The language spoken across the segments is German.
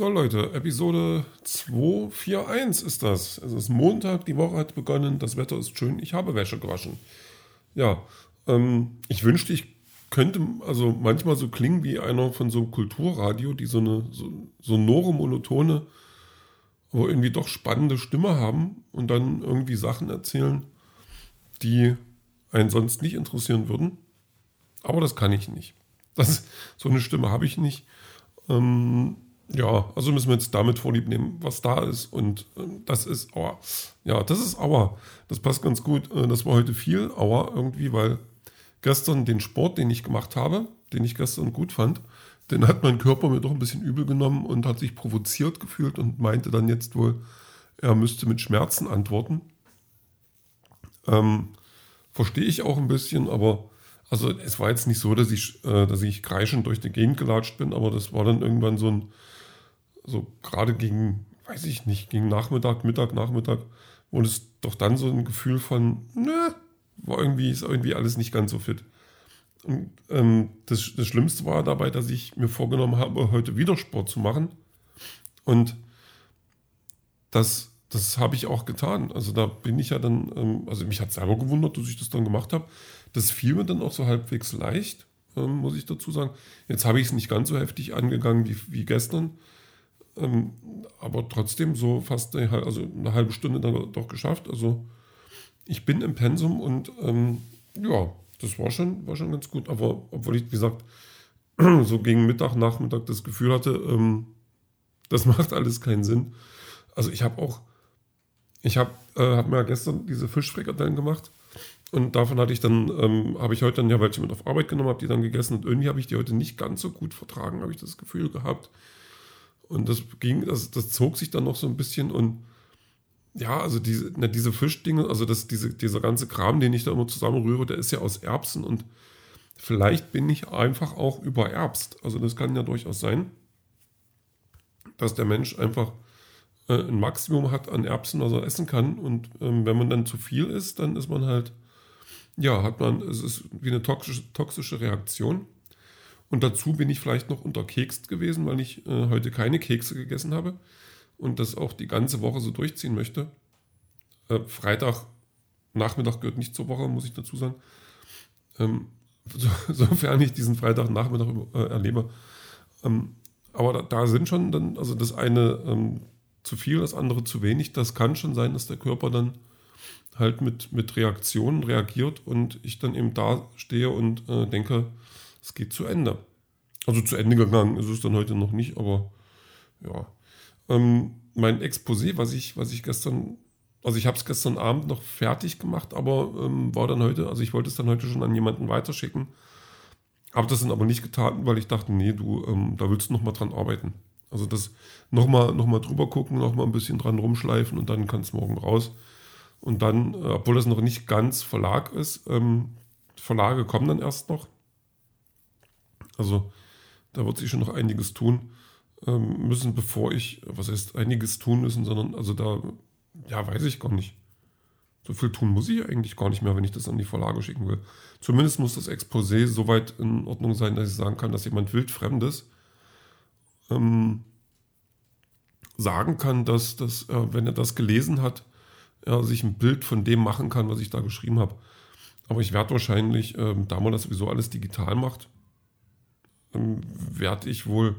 So Leute, Episode 241 ist das. Es ist Montag, die Woche hat begonnen, das Wetter ist schön, ich habe Wäsche gewaschen. Ja, ähm, ich wünschte, ich könnte also manchmal so klingen wie einer von so einem Kulturradio, die so eine so, sonore, monotone, aber irgendwie doch spannende Stimme haben und dann irgendwie Sachen erzählen, die einen sonst nicht interessieren würden. Aber das kann ich nicht. Das, so eine Stimme habe ich nicht. Ähm, ja, also müssen wir jetzt damit vorlieb nehmen, was da ist. Und äh, das ist Aua. Ja, das ist Aua. Das passt ganz gut. Äh, das war heute viel Aua irgendwie, weil gestern den Sport, den ich gemacht habe, den ich gestern gut fand, den hat mein Körper mir doch ein bisschen übel genommen und hat sich provoziert gefühlt und meinte dann jetzt wohl, er müsste mit Schmerzen antworten. Ähm, Verstehe ich auch ein bisschen, aber also es war jetzt nicht so, dass ich, äh, dass ich kreischend durch die Gegend gelatscht bin, aber das war dann irgendwann so ein, so gerade gegen, weiß ich nicht, gegen Nachmittag, Mittag, Nachmittag, wurde es doch dann so ein Gefühl von, ne, war irgendwie, ist irgendwie alles nicht ganz so fit. Und ähm, das, das Schlimmste war dabei, dass ich mir vorgenommen habe, heute wieder Sport zu machen. Und das, das habe ich auch getan. Also da bin ich ja dann, ähm, also mich hat selber gewundert, dass ich das dann gemacht habe. Das fiel mir dann auch so halbwegs leicht, ähm, muss ich dazu sagen. Jetzt habe ich es nicht ganz so heftig angegangen wie, wie gestern. Ähm, aber trotzdem so fast eine, also eine halbe Stunde dann doch geschafft. Also ich bin im Pensum und ähm, ja, das war schon, war schon ganz gut. Aber obwohl ich, wie gesagt, so gegen Mittag, Nachmittag das Gefühl hatte, ähm, das macht alles keinen Sinn. Also ich habe auch, ich habe äh, hab mir gestern diese Fischfrikadellen gemacht und davon hatte ich dann, ähm, habe ich heute dann ja welche mit auf Arbeit genommen, habe die dann gegessen und irgendwie habe ich die heute nicht ganz so gut vertragen, habe ich das Gefühl gehabt. Und das ging, das, das zog sich dann noch so ein bisschen und ja, also diese, diese Fischdinge, also das, diese, dieser ganze Kram, den ich da immer zusammenrühre, der ist ja aus Erbsen und vielleicht bin ich einfach auch übererbst. Also das kann ja durchaus sein, dass der Mensch einfach äh, ein Maximum hat an Erbsen, was er essen kann. Und ähm, wenn man dann zu viel isst, dann ist man halt, ja, hat man, es ist wie eine toxische, toxische Reaktion. Und dazu bin ich vielleicht noch unterkekst gewesen, weil ich äh, heute keine Kekse gegessen habe und das auch die ganze Woche so durchziehen möchte. Äh, Freitag Nachmittag gehört nicht zur Woche, muss ich dazu sagen. Ähm, so, sofern ich diesen Freitagnachmittag äh, erlebe. Ähm, aber da, da, sind schon dann, also das eine ähm, zu viel, das andere zu wenig. Das kann schon sein, dass der Körper dann halt mit, mit Reaktionen reagiert und ich dann eben da stehe und äh, denke, es geht zu Ende. Also zu Ende gegangen ist es dann heute noch nicht, aber ja. Ähm, mein Exposé, was ich, was ich gestern, also ich habe es gestern Abend noch fertig gemacht, aber ähm, war dann heute, also ich wollte es dann heute schon an jemanden weiterschicken. Habe das dann aber nicht getan, weil ich dachte, nee, du, ähm, da willst du nochmal dran arbeiten. Also das nochmal noch mal drüber gucken, nochmal ein bisschen dran rumschleifen und dann kann es morgen raus. Und dann, äh, obwohl das noch nicht ganz Verlag ist, ähm, Verlage kommen dann erst noch. Also da wird sich schon noch einiges tun ähm, müssen, bevor ich, was heißt einiges tun müssen, sondern also da, ja, weiß ich gar nicht. So viel tun muss ich eigentlich gar nicht mehr, wenn ich das an die Verlage schicken will. Zumindest muss das Exposé soweit in Ordnung sein, dass ich sagen kann, dass jemand wildfremdes ähm, sagen kann, dass, dass äh, wenn er das gelesen hat, er sich ein Bild von dem machen kann, was ich da geschrieben habe. Aber ich werde wahrscheinlich, ähm, da man das sowieso alles digital macht, ähm, werde ich wohl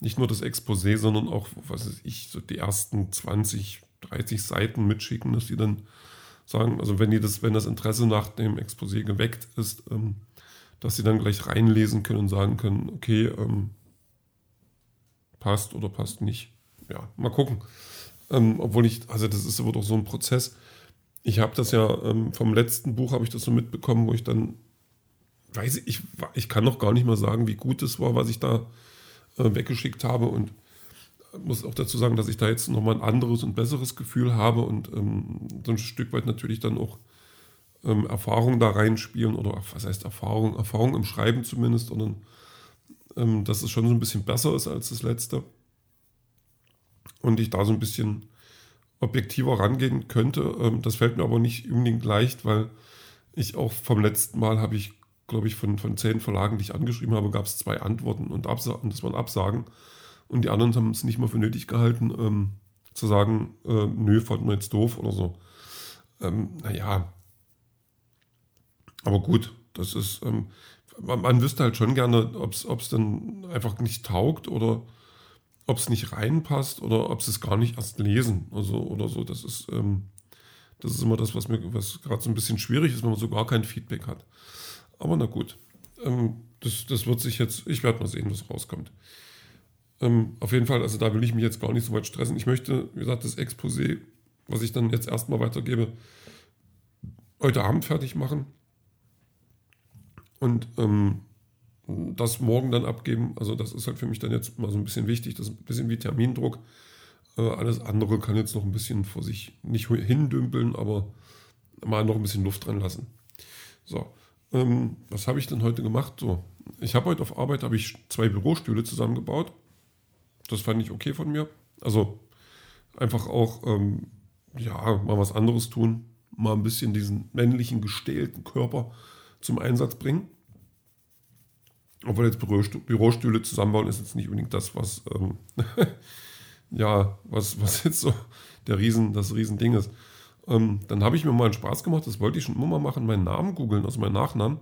nicht nur das Exposé, sondern auch, was weiß ich, so die ersten 20, 30 Seiten mitschicken, dass die dann sagen, also wenn die das, wenn das Interesse nach dem Exposé geweckt ist, ähm, dass sie dann gleich reinlesen können und sagen können, okay, ähm, passt oder passt nicht. Ja, mal gucken. Ähm, obwohl ich, also das ist aber doch so ein Prozess. Ich habe das ja ähm, vom letzten Buch habe ich das so mitbekommen, wo ich dann weiß ich, ich, kann noch gar nicht mal sagen, wie gut es war, was ich da äh, weggeschickt habe. Und muss auch dazu sagen, dass ich da jetzt nochmal ein anderes und besseres Gefühl habe und ähm, so ein Stück weit natürlich dann auch ähm, Erfahrung da reinspielen oder was heißt Erfahrung, Erfahrung im Schreiben zumindest, sondern ähm, dass es schon so ein bisschen besser ist als das letzte. Und ich da so ein bisschen objektiver rangehen könnte. Ähm, das fällt mir aber nicht unbedingt leicht, weil ich auch vom letzten Mal habe ich glaube ich, von, von zehn Verlagen, die ich angeschrieben habe, gab es zwei Antworten und, Absa und das waren Absagen. Und die anderen haben es nicht mal für nötig gehalten, ähm, zu sagen, äh, nö, fand man jetzt doof oder so. Ähm, naja. Aber gut, das ist, ähm, man, man, wüsste halt schon gerne, ob es dann einfach nicht taugt oder ob es nicht reinpasst oder ob sie es gar nicht erst lesen also, oder so. Das ist, ähm, das ist immer das, was mir was gerade so ein bisschen schwierig ist, wenn man so gar kein Feedback hat. Aber na gut, ähm, das, das wird sich jetzt, ich werde mal sehen, was rauskommt. Ähm, auf jeden Fall, also da will ich mich jetzt gar nicht so weit stressen. Ich möchte, wie gesagt, das Exposé, was ich dann jetzt erstmal weitergebe, heute Abend fertig machen. Und ähm, das morgen dann abgeben. Also das ist halt für mich dann jetzt mal so ein bisschen wichtig. Das ist ein bisschen wie Termindruck. Äh, alles andere kann jetzt noch ein bisschen vor sich nicht hindümpeln, aber mal noch ein bisschen Luft dran lassen. So, ähm, was habe ich denn heute gemacht? So, ich habe heute auf Arbeit habe ich zwei Bürostühle zusammengebaut. Das fand ich okay von mir. Also einfach auch ähm, ja mal was anderes tun, mal ein bisschen diesen männlichen gestählten Körper zum Einsatz bringen. Obwohl jetzt Bürostühle zusammenbauen ist jetzt nicht unbedingt das, was ähm, ja, was, was jetzt so der Riesen, das Riesending ist. Ähm, dann habe ich mir mal einen Spaß gemacht, das wollte ich schon immer mal machen, meinen Namen googeln, also meinen Nachnamen.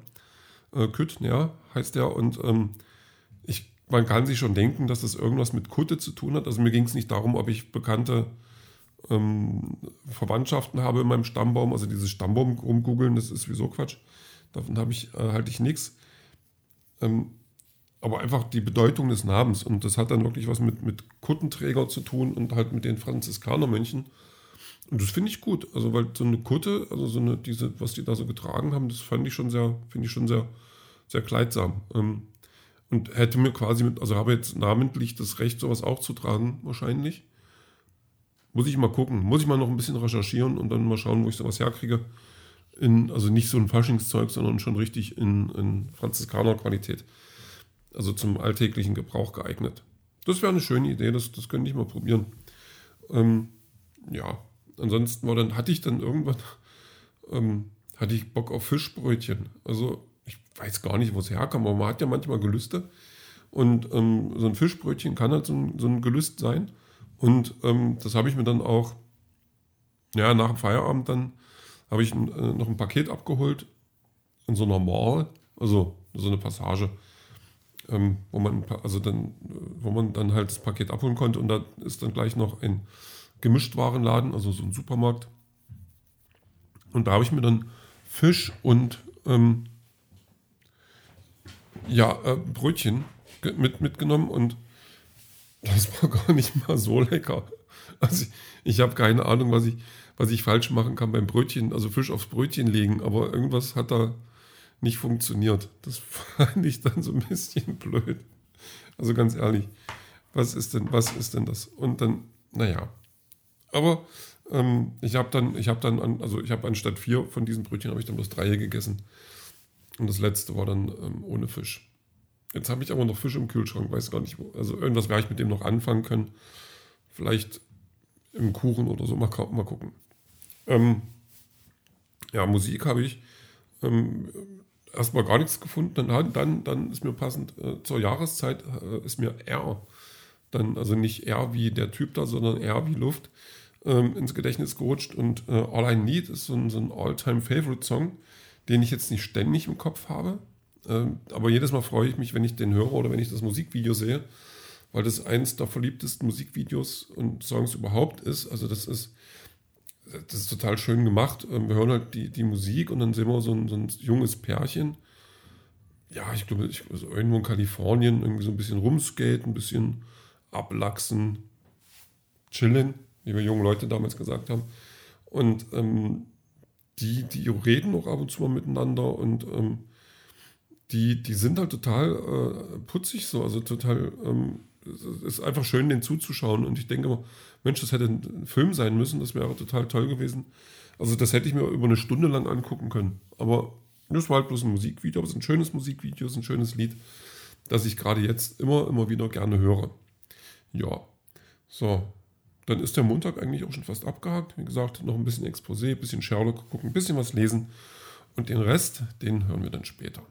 Äh, ja, heißt der. Und ähm, ich, man kann sich schon denken, dass das irgendwas mit Kutte zu tun hat. Also mir ging es nicht darum, ob ich bekannte ähm, Verwandtschaften habe in meinem Stammbaum. Also dieses Stammbaum rumgoogeln, das ist sowieso Quatsch. Davon habe ich, äh, halte ich nichts. Ähm, aber einfach die Bedeutung des Namens. Und das hat dann wirklich was mit, mit Kuttenträger zu tun und halt mit den Franziskanermönchen. Und das finde ich gut. Also, weil so eine Kutte, also so eine, diese, was die da so getragen haben, das fand ich schon sehr, finde ich schon sehr, sehr kleidsam. Ähm, und hätte mir quasi mit, also habe jetzt namentlich das Recht, sowas auch zu tragen, wahrscheinlich. Muss ich mal gucken. Muss ich mal noch ein bisschen recherchieren und dann mal schauen, wo ich sowas herkriege. In, also nicht so ein Faschingszeug, sondern schon richtig in, in Franziskaner-Qualität also zum alltäglichen Gebrauch geeignet. Das wäre eine schöne Idee, das, das könnte ich mal probieren. Ähm, ja, ansonsten war dann, hatte ich dann irgendwann, ähm, hatte ich Bock auf Fischbrötchen. Also ich weiß gar nicht, wo es herkam, aber man hat ja manchmal Gelüste. Und ähm, so ein Fischbrötchen kann halt so ein, so ein Gelüst sein. Und ähm, das habe ich mir dann auch, ja, nach dem Feierabend dann, habe ich äh, noch ein Paket abgeholt in so einer Mall, also so eine Passage ähm, wo man also dann, wo man dann halt das Paket abholen konnte und da ist dann gleich noch ein Gemischtwarenladen, also so ein Supermarkt. Und da habe ich mir dann Fisch und ähm, ja, äh, Brötchen mit, mitgenommen und das war gar nicht mal so lecker. Also ich, ich habe keine Ahnung, was ich, was ich falsch machen kann beim Brötchen, also Fisch aufs Brötchen legen, aber irgendwas hat da nicht funktioniert. Das fand ich dann so ein bisschen blöd. Also ganz ehrlich, was ist denn, was ist denn das? Und dann, naja. Aber ähm, ich habe dann, ich habe dann, an, also ich habe anstatt vier von diesen Brötchen habe ich dann bloß drei gegessen. Und das letzte war dann ähm, ohne Fisch. Jetzt habe ich aber noch Fisch im Kühlschrank, weiß gar nicht wo. Also irgendwas werde ich mit dem noch anfangen können. Vielleicht im Kuchen oder so, mal, mal gucken. Ähm, ja, Musik habe ich. Ähm, erstmal gar nichts gefunden. Dann, dann, dann ist mir passend äh, zur Jahreszeit äh, ist mir R, dann, also nicht R wie der Typ da, sondern R wie Luft, ähm, ins Gedächtnis gerutscht. Und äh, All I Need ist so ein, so ein All-Time-Favorite-Song, den ich jetzt nicht ständig im Kopf habe. Ähm, aber jedes Mal freue ich mich, wenn ich den höre oder wenn ich das Musikvideo sehe, weil das eins der verliebtesten Musikvideos und Songs überhaupt ist. Also das ist das ist total schön gemacht. Ähm, wir hören halt die, die Musik und dann sehen wir so ein, so ein junges Pärchen. Ja, ich glaube, ich, also irgendwo in Kalifornien irgendwie so ein bisschen rumskaten, ein bisschen ablachsen, chillen, wie wir jungen Leute damals gesagt haben. Und ähm, die, die reden auch ab und zu mal miteinander und ähm, die, die sind halt total äh, putzig so, also total ähm, es ist einfach schön, den zuzuschauen. Und ich denke immer, Mensch, das hätte ein Film sein müssen, das wäre total toll gewesen. Also das hätte ich mir über eine Stunde lang angucken können. Aber das war halt bloß ein Musikvideo, aber es ist ein schönes Musikvideo, es ist ein schönes Lied, das ich gerade jetzt immer, immer wieder gerne höre. Ja, so. Dann ist der Montag eigentlich auch schon fast abgehakt. Wie gesagt, noch ein bisschen Exposé, ein bisschen Sherlock gucken, ein bisschen was lesen. Und den Rest, den hören wir dann später.